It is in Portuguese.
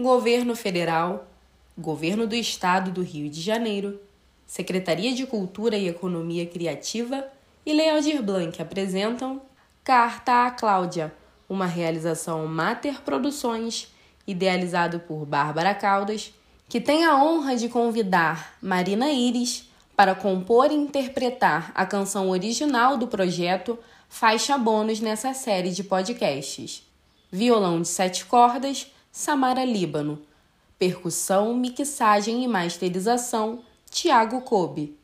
Governo Federal, Governo do Estado do Rio de Janeiro, Secretaria de Cultura e Economia Criativa e Lealdir Blanc apresentam Carta à Cláudia, uma realização Mater Produções, idealizado por Bárbara Caldas, que tem a honra de convidar Marina Iris para compor e interpretar a canção original do projeto Faixa Bônus nessa série de podcasts. Violão de sete cordas, Samara Líbano. Percussão, mixagem e masterização, Tiago Kobe.